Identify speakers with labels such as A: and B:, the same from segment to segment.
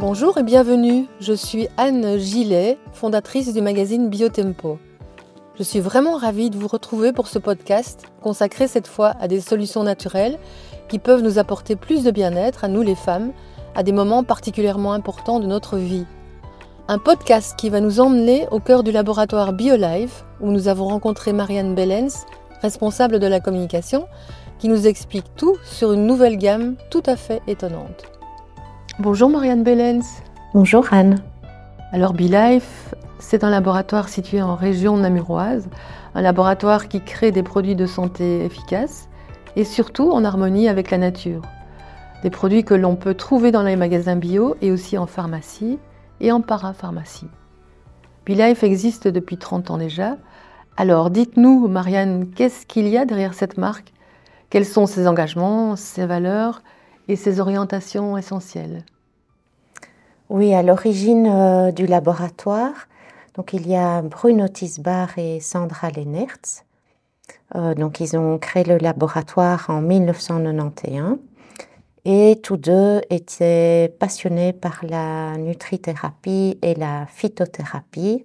A: Bonjour et bienvenue, je suis Anne Gillet, fondatrice du magazine Biotempo. Je suis vraiment ravie de vous retrouver pour ce podcast consacré cette fois à des solutions naturelles qui peuvent nous apporter plus de bien-être à nous les femmes à des moments particulièrement importants de notre vie. Un podcast qui va nous emmener au cœur du laboratoire BioLife où nous avons rencontré Marianne Bellens, responsable de la communication, qui nous explique tout sur une nouvelle gamme tout à fait étonnante. Bonjour Marianne Bellens.
B: Bonjour Anne.
A: Alors BeLife, c'est un laboratoire situé en région namuroise, un laboratoire qui crée des produits de santé efficaces et surtout en harmonie avec la nature. Des produits que l'on peut trouver dans les magasins bio et aussi en pharmacie et en parapharmacie. BeLife existe depuis 30 ans déjà. Alors dites-nous, Marianne, qu'est-ce qu'il y a derrière cette marque? Quels sont ses engagements, ses valeurs et ses orientations essentielles
B: Oui, à l'origine euh, du laboratoire, donc il y a Bruno Tisbar et Sandra Lennertz. Euh, donc ils ont créé le laboratoire en 1991 et tous deux étaient passionnés par la nutrithérapie et la phytothérapie.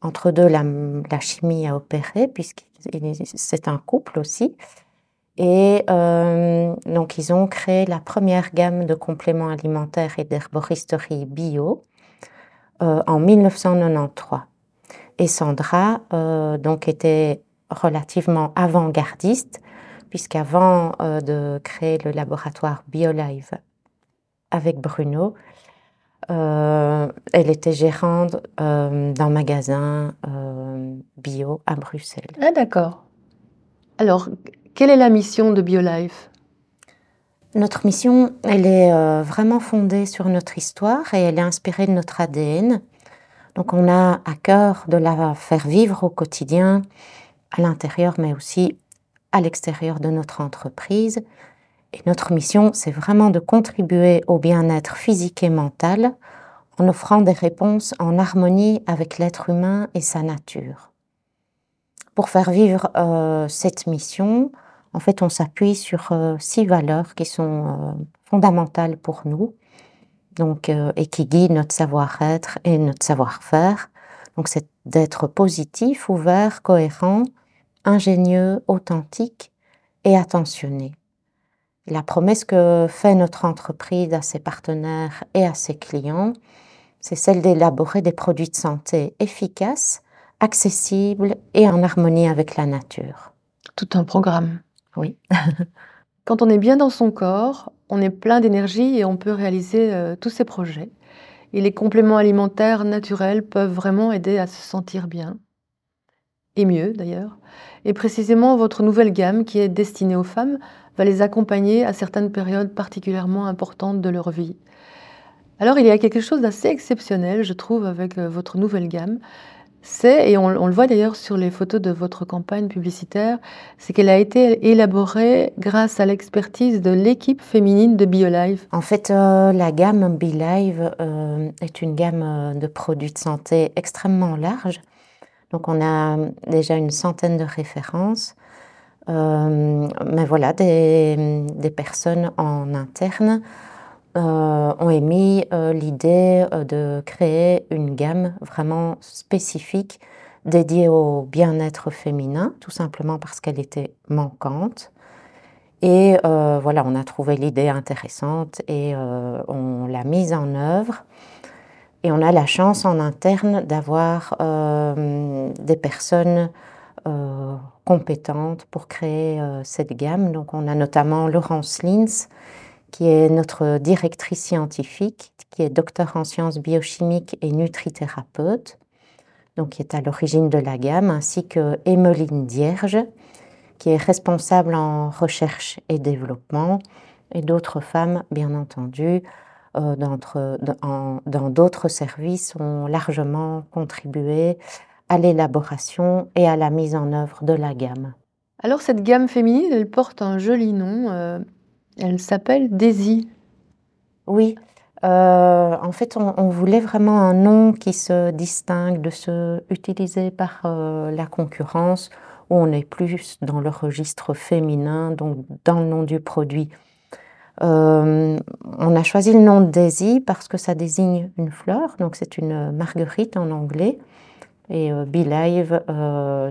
B: Entre deux, la, la chimie a opéré puisque c'est un couple aussi. Et euh, donc, ils ont créé la première gamme de compléments alimentaires et d'herboristerie bio euh, en 1993. Et Sandra, euh, donc, était relativement avant-gardiste, puisqu'avant de créer le laboratoire BioLive avec Bruno, elle était gérante d'un magasin bio à Bruxelles.
A: Ah, d'accord. Alors, quelle est la mission de BioLife?
B: Notre mission, elle est euh, vraiment fondée sur notre histoire et elle est inspirée de notre ADN. Donc on a à cœur de la faire vivre au quotidien, à l'intérieur, mais aussi à l'extérieur de notre entreprise. Et notre mission, c'est vraiment de contribuer au bien-être physique et mental en offrant des réponses en harmonie avec l'être humain et sa nature. Pour faire vivre euh, cette mission, en fait, on s'appuie sur euh, six valeurs qui sont euh, fondamentales pour nous, donc et qui guident notre savoir-être et notre savoir-faire. Donc, c'est d'être positif, ouvert, cohérent, ingénieux, authentique et attentionné. La promesse que fait notre entreprise à ses partenaires et à ses clients, c'est celle d'élaborer des produits de santé efficaces accessible et en harmonie avec la nature.
A: Tout un programme.
B: Oui.
A: Quand on est bien dans son corps, on est plein d'énergie et on peut réaliser euh, tous ses projets. Et les compléments alimentaires naturels peuvent vraiment aider à se sentir bien. Et mieux d'ailleurs. Et précisément, votre nouvelle gamme, qui est destinée aux femmes, va les accompagner à certaines périodes particulièrement importantes de leur vie. Alors il y a quelque chose d'assez exceptionnel, je trouve, avec euh, votre nouvelle gamme c'est, et on, le voit d'ailleurs sur les photos de votre campagne publicitaire, c'est qu'elle a été élaborée grâce à l'expertise de l'équipe féminine de BioLive.
B: En fait, euh, la gamme BioLive euh, est une gamme euh, de produits de santé extrêmement large. Donc, on a déjà une centaine de références. mais voilà, des, des personnes en interne euh, ont émis euh, l'idée euh, de créer une gamme vraiment spécifique dédiée au bien-être féminin, tout simplement parce qu'elle était manquante. Et voilà, on a trouvé l'idée intéressante et on l'a mise en œuvre. Et on a la chance en interne d'avoir des personnes compétentes pour créer cette gamme. Donc on a notamment Laurence Lins, qui est notre directrice scientifique, qui est docteur en sciences biochimiques et nutrithérapeute, donc qui est à l'origine de la gamme, ainsi que Emmeline Dierge, qui est responsable en recherche et développement, et d'autres femmes, bien entendu, euh, dans d'autres services ont largement contribué à l'élaboration et à la mise en œuvre de la gamme.
A: Alors cette gamme féminine, elle porte un joli nom, euh, elle s'appelle Daisy.
B: Oui. Euh, en fait, on, voulait vraiment un nom qui se distingue de ceux utilisés par euh, la concurrence, où on est plus dans le registre féminin, donc dans le nom du produit. on a choisi le nom Daisy parce que ça désigne une fleur, donc c'est une marguerite en anglais. Et Belive,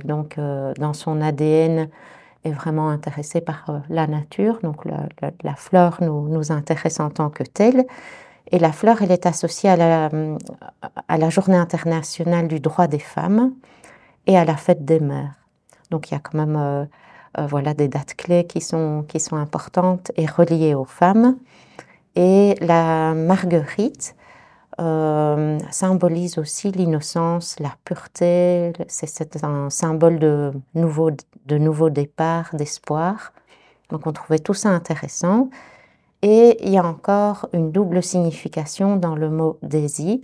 B: donc dans son ADN, est vraiment intéressé par la nature, donc la, fleur nous, nous, intéresse en tant que telle. Et la fleur, elle est associée à la, à la Journée internationale du droit des femmes et à la fête des mères. Donc il y a quand même euh, euh, voilà, des dates clés qui sont, qui sont importantes et reliées aux femmes. Et la marguerite euh, symbolise aussi l'innocence, la pureté. C'est un symbole de nouveau, de nouveau départ, d'espoir. Donc on trouvait tout ça intéressant. Et il y a encore une double signification dans le mot Daisy.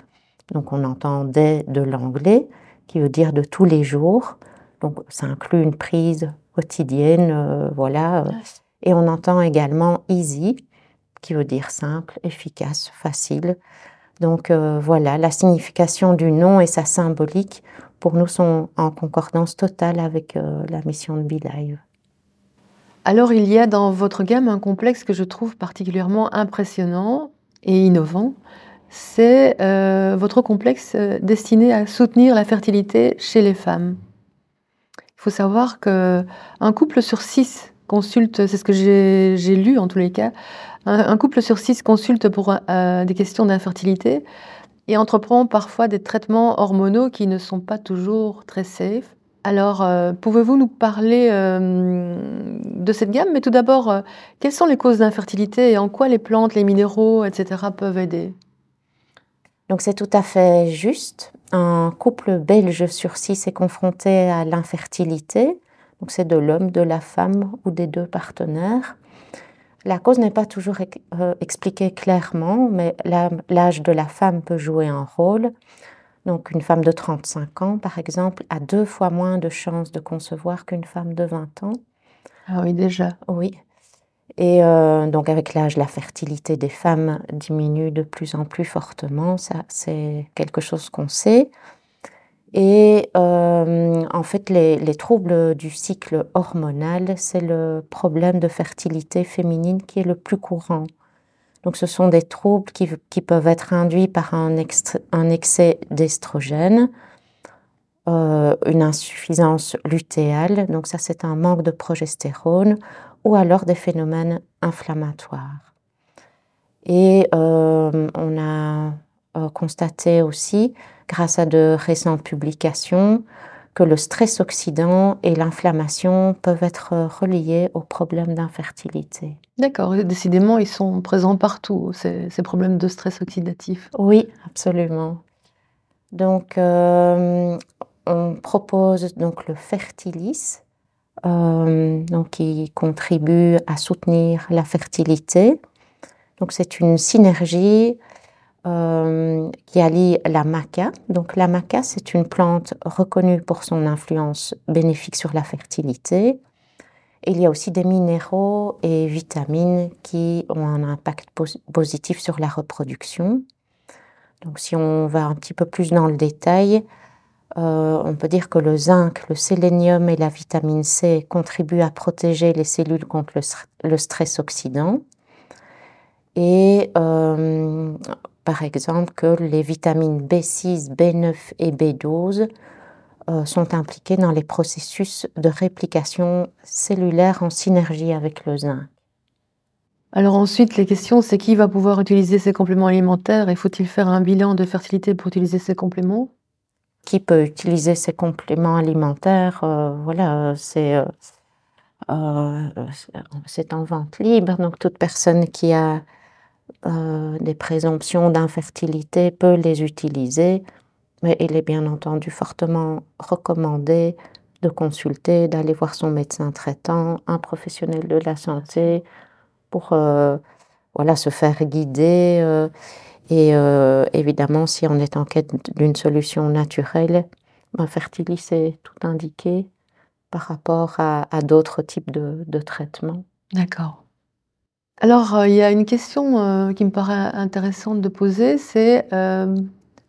B: Donc on entend des de l'anglais, qui veut dire de tous les jours. Donc ça inclut une prise quotidienne, euh, voilà. Et on entend également easy, qui veut dire simple, efficace, facile. Donc euh, voilà, la signification du nom et sa symbolique pour nous sont en concordance totale avec euh, la mission de Be
A: alors il y a dans votre gamme un complexe que je trouve particulièrement impressionnant et innovant. C'est euh, votre complexe destiné à soutenir la fertilité chez les femmes. Il faut savoir qu'un couple sur six consulte, c'est ce que j'ai lu en tous les cas, un, couple sur six consulte pour euh, des questions d'infertilité et entreprend parfois des traitements hormonaux qui ne sont pas toujours très safe. Alors, euh, pouvez-vous nous parler euh, de cette gamme? Mais tout d'abord, quelles sont les causes d'infertilité et en quoi les plantes, les minéraux, etc. peuvent aider?
B: Donc c'est tout à fait juste. Un couple belge sur six est confronté à l'infertilité. Donc c'est de l'homme, de la femme ou des deux partenaires. La cause n'est pas toujours expliquée clairement, mais l'âge de la femme peut jouer un rôle. Donc une femme de 35 ans, par exemple, a deux fois moins de chances de concevoir qu'une femme de 20 ans.
A: Ah oui, déjà.
B: Oui. Et euh, donc avec l'âge, la fertilité des femmes diminue de plus en plus fortement. Ça, c'est quelque chose qu'on sait. Et euh, en fait, les, les, troubles du cycle hormonal, c'est le problème de fertilité féminine qui est le plus courant. Donc ce sont des troubles qui, peuvent être induits par un, excès d'estrogène, euh, une insuffisance lutéale, donc ça c'est un manque de progestérone, ou alors des phénomènes inflammatoires. Et euh, on a euh, constaté aussi, grâce à de récentes publications, que le stress oxydant et l'inflammation peuvent être reliés aux problèmes d'infertilité.
A: D'accord, décidément, ils sont présents partout, ces, problèmes de stress oxydatif.
B: Oui, absolument. Donc, euh, on propose donc le Fertilis, euh, donc qui contribue à soutenir la fertilité. Donc, c'est une synergie euh, qui allie la maca. Donc la maca, c'est une plante reconnue pour son influence bénéfique sur la fertilité. il y a aussi des minéraux et vitamines qui ont un impact positif sur la reproduction. Donc si on va un petit peu plus dans le détail, euh, on peut dire que le zinc, le sélénium et la vitamine C contribuent à protéger les cellules contre le, stress oxydant. Et euh, par exemple que les vitamines B6, B9 et B12 euh, sont impliquées dans les processus de réplication cellulaire en synergie avec le zinc.
A: Alors ensuite, les questions, c'est qui va pouvoir utiliser ces compléments alimentaires et faut-il faire un bilan de fertilité pour utiliser ces compléments?
B: Qui peut utiliser ces compléments alimentaires euh, Voilà, c'est euh, c'est en vente libre, donc toute personne qui a euh, des présomptions d'infertilité peut les utiliser, mais il est bien entendu fortement recommandé de consulter, d'aller voir son médecin traitant, un professionnel de la santé, pour euh, voilà, se faire guider. Euh, et évidemment, si on est en quête d'une solution naturelle, ben, Fertilis est tout indiqué par rapport à, d'autres types de, de traitements.
A: D'accord. Alors, euh, il y a une question, euh, qui me paraît intéressante de poser, c'est, euh,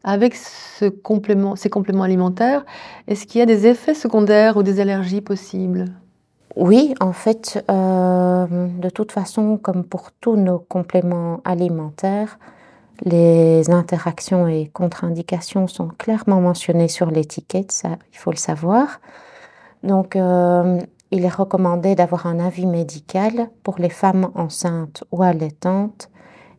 A: avec ces compléments alimentaires, est-ce qu'il y a des effets secondaires ou des allergies possibles?
B: Oui, en fait, de toute façon, comme pour tous nos compléments alimentaires, les interactions et contre-indications sont clairement mentionnées sur l'étiquette, ça, il faut le savoir. Donc, il est recommandé d'avoir un avis médical pour les femmes enceintes ou allaitantes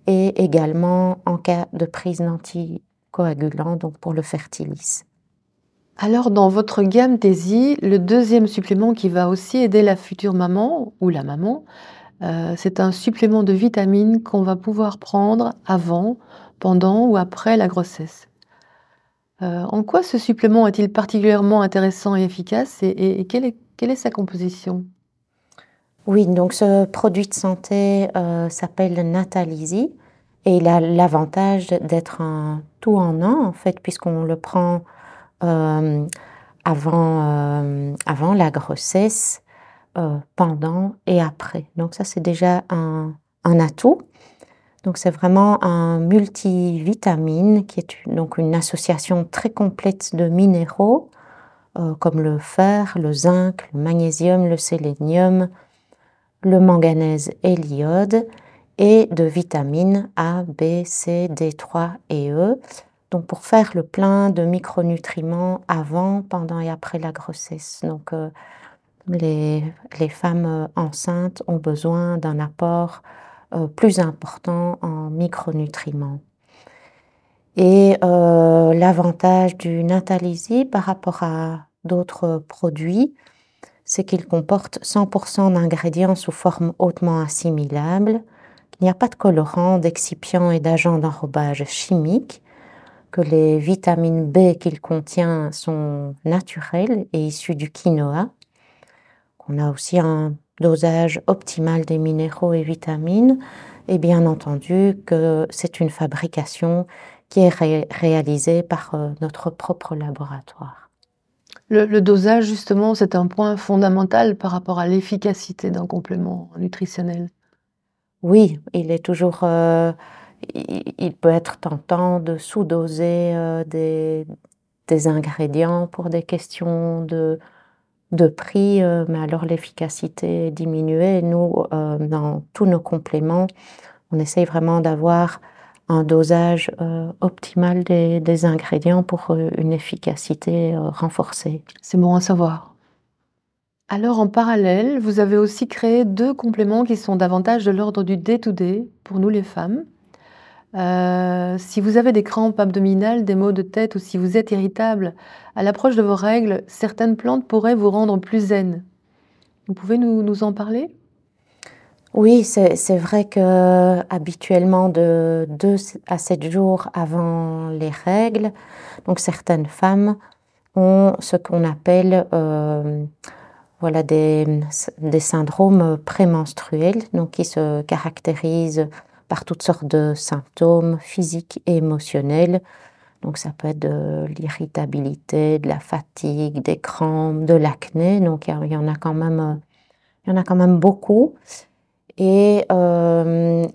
B: et également en cas de prise d'anticoagulants, donc pour le fertilis.
A: Alors, dans votre gamme TESI, le deuxième supplément qui va aussi aider la future maman ou la maman, euh, c'est un supplément de vitamines qu'on va pouvoir prendre avant, pendant ou après la grossesse. Euh, en quoi ce supplément est-il particulièrement intéressant et efficace et, quelle, est, sa composition?
B: Oui, donc ce produit de santé euh, s'appelle Natalizy et il a l'avantage d'être un tout en un en fait puisqu'on le prend avant, avant la grossesse euh, pendant et après. Donc ça, c'est déjà un, atout. Donc c'est vraiment un multivitamine qui est donc une association très complète de minéraux euh, comme le fer, le zinc, le magnésium, le sélénium, le manganèse et l'iode et de vitamines A, B, C, D3 et E. Donc pour faire le plein de micronutriments avant, pendant et après la grossesse. Donc euh, les, femmes enceintes ont besoin d'un apport euh, plus important en micronutriments. Et euh, l'avantage du Natalizy par rapport à d'autres produits, c'est qu'il comporte 100% d'ingrédients sous forme hautement assimilable, qu'il n'y a pas de colorants, d'excipients et d'agents d'enrobage chimiques, que les vitamines B qu'il contient sont naturelles et issues du quinoa, on a aussi un dosage optimal des minéraux et vitamines et bien entendu que c'est une fabrication qui est réalisée par euh, notre propre laboratoire.
A: Le, dosage, justement, c'est un point fondamental par rapport à l'efficacité d'un complément nutritionnel.
B: Oui, il est toujours. Euh, il, peut être tentant de sous-doser euh, des, des, ingrédients pour des questions de, de prix, euh, mais alors l'efficacité est diminuée. Nous, euh, dans tous nos compléments, on essaye vraiment d'avoir un dosage euh, optimal des, ingrédients pour une efficacité renforcée.
A: C'est bon à savoir. Alors en parallèle, vous avez aussi créé deux compléments qui sont davantage de l'ordre du day-to-day pour nous les femmes. Euh, si vous avez des crampes abdominales, des maux de tête ou si vous êtes irritable à l'approche de vos règles, certaines plantes pourraient vous rendre plus zen. Vous pouvez nous, en parler?
B: Oui, c'est vrai que habituellement de 2 à 7 jours avant les règles, donc certaines femmes ont ce qu'on appelle euh, voilà, des, des syndromes prémenstruels, donc qui se caractérisent par toutes sortes de symptômes physiques et émotionnels. Donc ça peut être de l'irritabilité, de la fatigue, des crampes, de l'acné. Donc il y, en a quand même, il y en a quand même beaucoup. Et euh,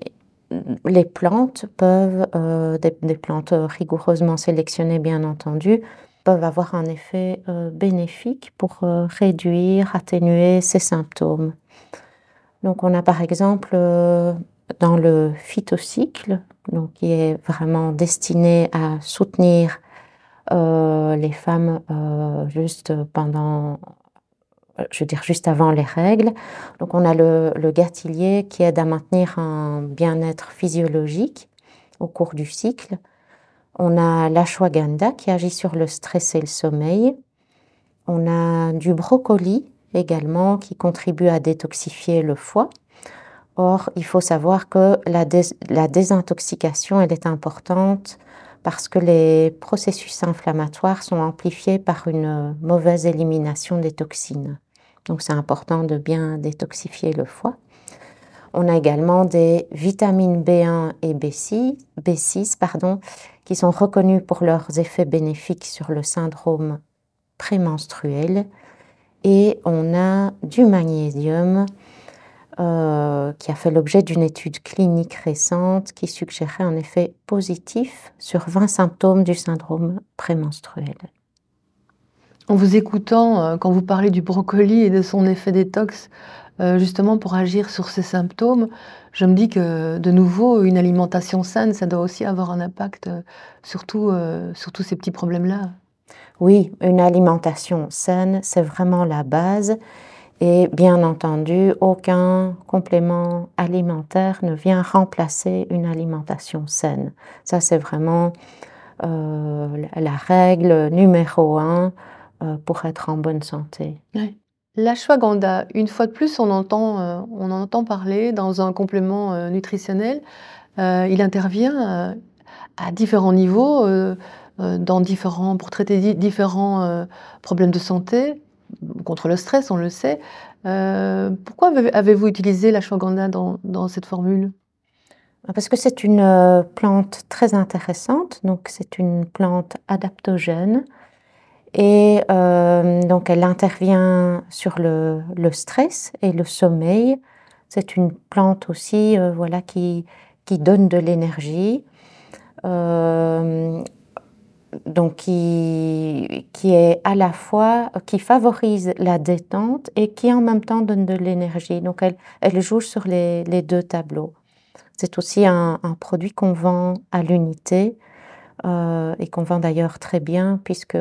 B: les plantes peuvent, euh, des, plantes rigoureusement sélectionnées bien entendu, peuvent avoir un effet euh, bénéfique pour réduire, atténuer ces symptômes. Donc on a par exemple dans le phytocycle, donc qui est vraiment destiné à soutenir euh, les femmes euh, juste pendant, je veux dire juste avant les règles. Donc on a le, le gâtillier qui aide à maintenir un bien-être physiologique au cours du cycle. On a l'ashwagandha qui agit sur le stress et le sommeil. On a du brocoli également qui contribue à détoxifier le foie. Or, il faut savoir que la, désintoxication, elle est importante parce que les processus inflammatoires sont amplifiés par une mauvaise élimination des toxines. Donc, c'est important de bien détoxifier le foie. On a également des vitamines B1 et B6, B6 pardon, qui sont reconnues pour leurs effets bénéfiques sur le syndrome prémenstruel. Et on a du magnésium euh, qui a fait l'objet d'une étude clinique récente qui suggérait un effet positif sur 20 symptômes du syndrome prémenstruel.
A: En vous écoutant, quand vous parlez du brocoli et de son effet détox, justement pour agir sur ces symptômes, je me dis que de nouveau, une alimentation saine, ça doit aussi avoir un impact sur, sur tous ces petits problèmes-là.
B: Oui, une alimentation saine, c'est vraiment la base. Et bien entendu, aucun complément alimentaire ne vient remplacer une alimentation saine. Ça, c'est vraiment euh, la règle numéro un euh, pour être en bonne santé.
A: L'ashwagandha, une fois de plus, on entend, euh, on en entend parler dans un complément nutritionnel. il intervient à différents niveaux, dans différents, pour traiter différents problèmes de santé contre le stress, on le sait. Euh, pourquoi avez-vous utilisé l'ashwagandha dans, dans cette formule?
B: Parce que c'est une euh, plante très intéressante. Donc, c'est une plante adaptogène. Et euh, donc, elle intervient sur le, le, stress et le sommeil. C'est une plante aussi voilà, qui, qui donne de l'énergie donc qui, qui est à la fois, qui favorise la détente et qui en même temps donne de l'énergie. Donc elle, elle joue sur les, les deux tableaux. C'est aussi un, produit qu'on vend à l'unité euh, et qu'on vend d'ailleurs très bien puisque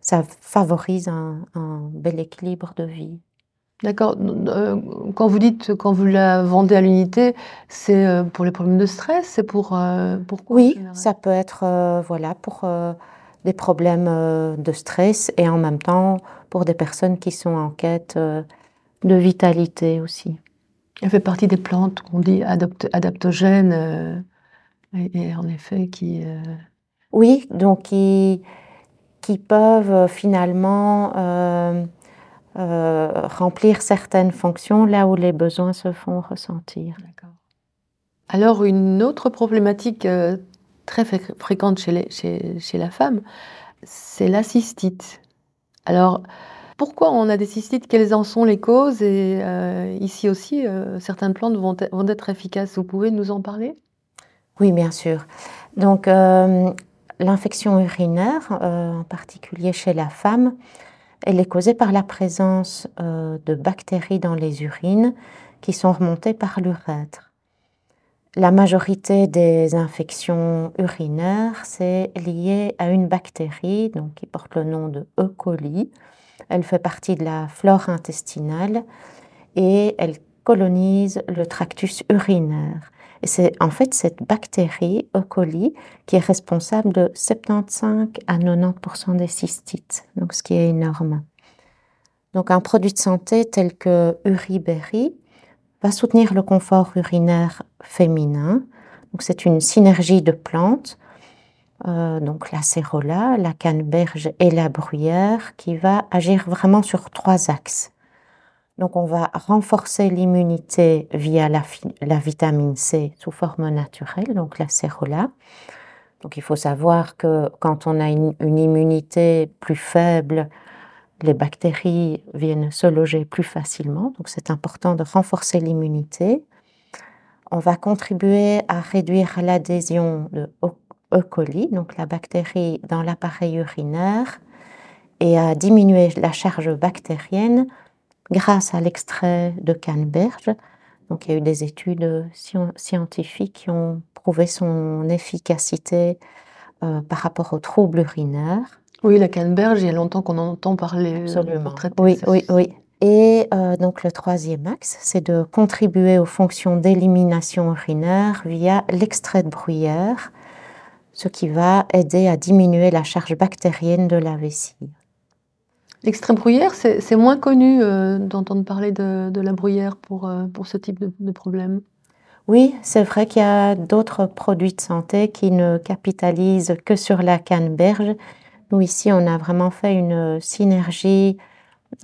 B: ça favorise un bel équilibre de vie.
A: D'accord. Euh, quand vous dites, quand vous la vendez à l'unité, c'est euh, pour les problèmes de stress, c'est pour, euh, pourquoi
B: Oui, ça peut être, voilà, pour des problèmes de stress et en même temps pour des personnes qui sont en quête de vitalité aussi.
A: Elle fait partie des plantes qu'on dit adaptogènes et, en effet qui.
B: Oui, donc qui, qui peuvent finalement euh, remplir certaines fonctions là où les besoins se font ressentir.
A: Alors une autre problématique euh, très fréquente chez, chez, la femme, c'est la cystite. Alors pourquoi on a des cystites? Quelles en sont les causes? Et euh, ici aussi, certaines plantes vont, vont, être efficaces. Vous pouvez nous en parler?
B: Oui, bien sûr. Donc l'infection urinaire, en particulier chez la femme, elle est causée par la présence euh, de bactéries dans les urines qui sont remontées par l'urètre. La majorité des infections urinaires, c'est lié à une bactérie qui porte le nom de E. coli. Elle fait partie de la flore intestinale et elle colonise le tractus urinaire. C'est en fait cette bactérie E. coli qui est responsable de 75 à 90% des cystites, donc ce qui est énorme. Donc un produit de santé tel que Uriberry va soutenir le confort urinaire féminin. C'est une synergie de plantes, euh, donc la cérola, la canneberge et la bruyère, qui va agir vraiment sur trois axes. Donc on va renforcer l'immunité via la, vitamine C sous forme naturelle, donc la cérola. Donc il faut savoir que quand on a une, immunité plus faible, les bactéries viennent se loger plus facilement. Donc c'est important de renforcer l'immunité. On va contribuer à réduire l'adhésion de E. coli, donc la bactérie dans l'appareil urinaire, et à diminuer la charge bactérienne grâce à l'extrait de canneberge. Donc il y a eu des études scientifiques qui ont prouvé son efficacité euh, par rapport aux troubles urinaires.
A: Oui, la canneberge, il y a longtemps qu'on en entend parler.
B: Euh, Absolument. oui, oui, oui. Et euh, donc le troisième axe, c'est de contribuer aux fonctions d'élimination urinaire via l'extrait de bruyère, ce qui va aider à diminuer la charge bactérienne de la vessie.
A: L'extrême bruyère, c'est moins connu euh, d'entendre parler de, la bruyère pour, euh, pour ce type de, problème.
B: Oui, c'est vrai qu'il y a d'autres produits de santé qui ne capitalisent que sur la canneberge. Nous, ici, on a vraiment fait une synergie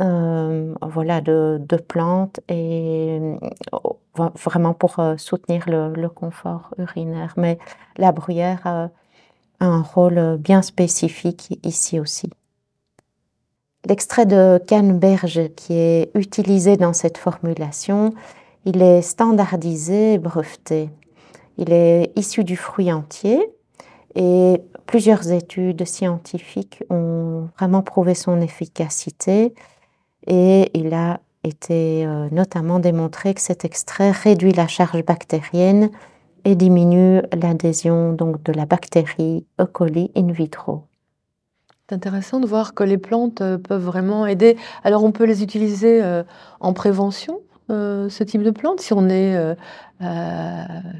B: euh, voilà, de, plantes et vraiment pour soutenir le, le, confort urinaire. Mais la bruyère a un rôle bien spécifique ici aussi. L'extrait de canneberge qui est utilisé dans cette formulation, il est standardisé et breveté. Il est issu du fruit entier Et plusieurs études scientifiques ont vraiment prouvé son efficacité et il a été euh, notamment démontré que cet extrait réduit la charge bactérienne et diminue l'adhésion donc de la bactérie E. coli in vitro.
A: C'est intéressant de voir que les plantes euh, peuvent vraiment aider. Alors on peut les utiliser euh, en prévention, ce type de plantes, si on est,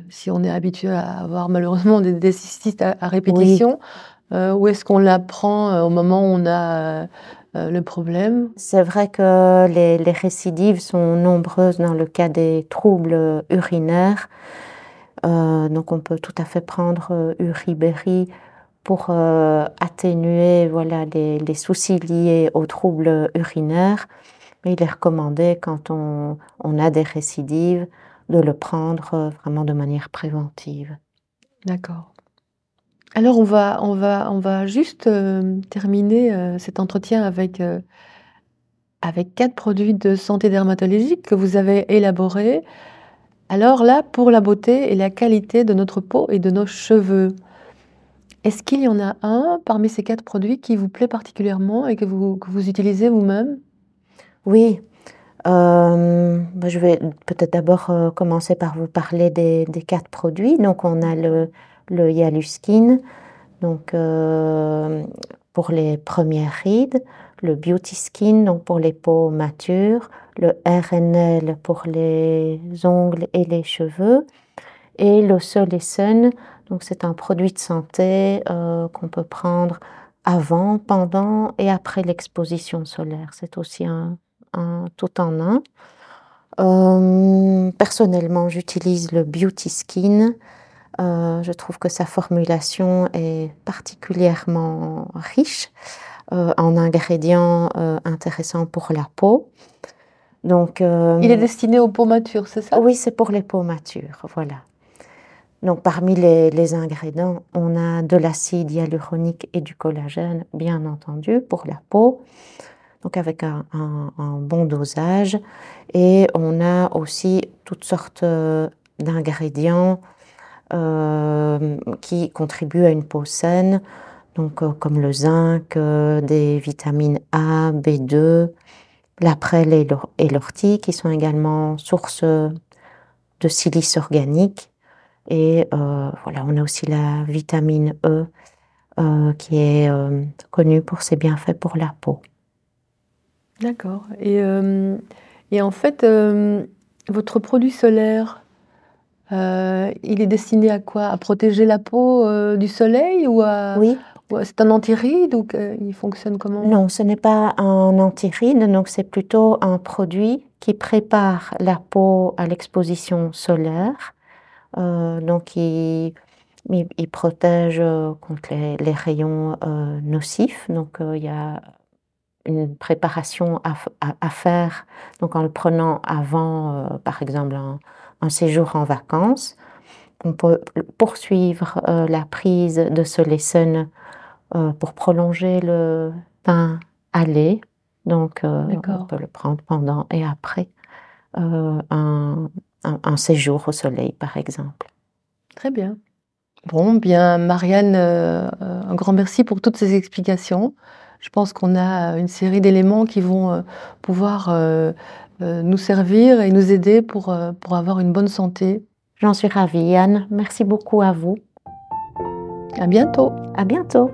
A: si on est habitué à avoir malheureusement des, des cystistes à, répétition, ou est-ce qu'on la prend au moment où on a euh, le problème?
B: C'est vrai que les, récidives sont nombreuses dans le cas des troubles urinaires. Euh, donc on peut tout à fait prendre euh, Uribéry pour atténuer voilà, les, soucis liés aux troubles urinaires. Mais il est recommandé quand on, a des récidives de le prendre vraiment de manière préventive.
A: D'accord. Alors on va on va on va juste, euh, terminer, euh, cet entretien avec, euh, avec 4 produits de santé dermatologique que vous avez élaborés. Alors là, pour la beauté et la qualité de notre peau et de nos cheveux. Est-ce qu'il y en a un parmi ces 4 produits qui vous plaît particulièrement et que vous utilisez vous-même?
B: Oui, bah, je vais peut-être d'abord, commencer par vous parler des 4 produits. Donc on a le le Yaluskin, donc euh, pour les premières rides, le Beauty Skin, donc pour les peaux matures, le RNL pour les ongles et les cheveux, et le Sol et Sun, donc c'est un produit de santé euh, qu'on peut prendre avant, pendant et après l'exposition solaire. C'est aussi un, tout en un. Euh, personnellement, j'utilise le Beauty Skin euh, je trouve que sa formulation est particulièrement riche euh, en ingrédients intéressants pour la peau.
A: Donc, Il est destiné aux peaux matures, c'est ça?
B: Oui, c'est pour les peaux matures, voilà. Donc parmi les, ingrédients, on a de l'acide hyaluronique et du collagène, bien entendu, pour la peau, donc avec un bon dosage. Et on a aussi toutes sortes d'ingrédients euh, qui contribuent à une peau saine, donc euh, comme le zinc, euh, des vitamines A, B2, la prêle et l'ortie qui sont également source de silice organique. Et voilà, on a aussi la vitamine E qui est connue pour ses bienfaits pour la peau.
A: D'accord. Et, et, en fait, votre produit solaire, euh, il est destiné à quoi? À protéger la peau, euh, du soleil ou à
B: Oui.
A: c'est un antiride ou il fonctionne comment?
B: Non, ce n'est pas un antiride, donc c'est plutôt un produit qui prépare la peau à l'exposition solaire. Euh, donc il il protège, contre les rayons, nocifs. Donc il y a une préparation à faire, donc en le prenant avant, par exemple un un séjour en vacances. On peut poursuivre euh, la prise de ce lesson euh, pour prolonger le pain aller. Donc, euh, on peut le prendre pendant et après un, un, séjour au soleil, par exemple.
A: Très bien. Bon, bien, Marianne, un grand merci pour toutes ces explications. Je pense qu'on a une série d'éléments qui vont pouvoir euh, nous servir et nous aider pour, euh, pour avoir une bonne santé.
B: J'en suis ravie, Anne. Merci beaucoup à vous.
A: À bientôt.
B: À bientôt.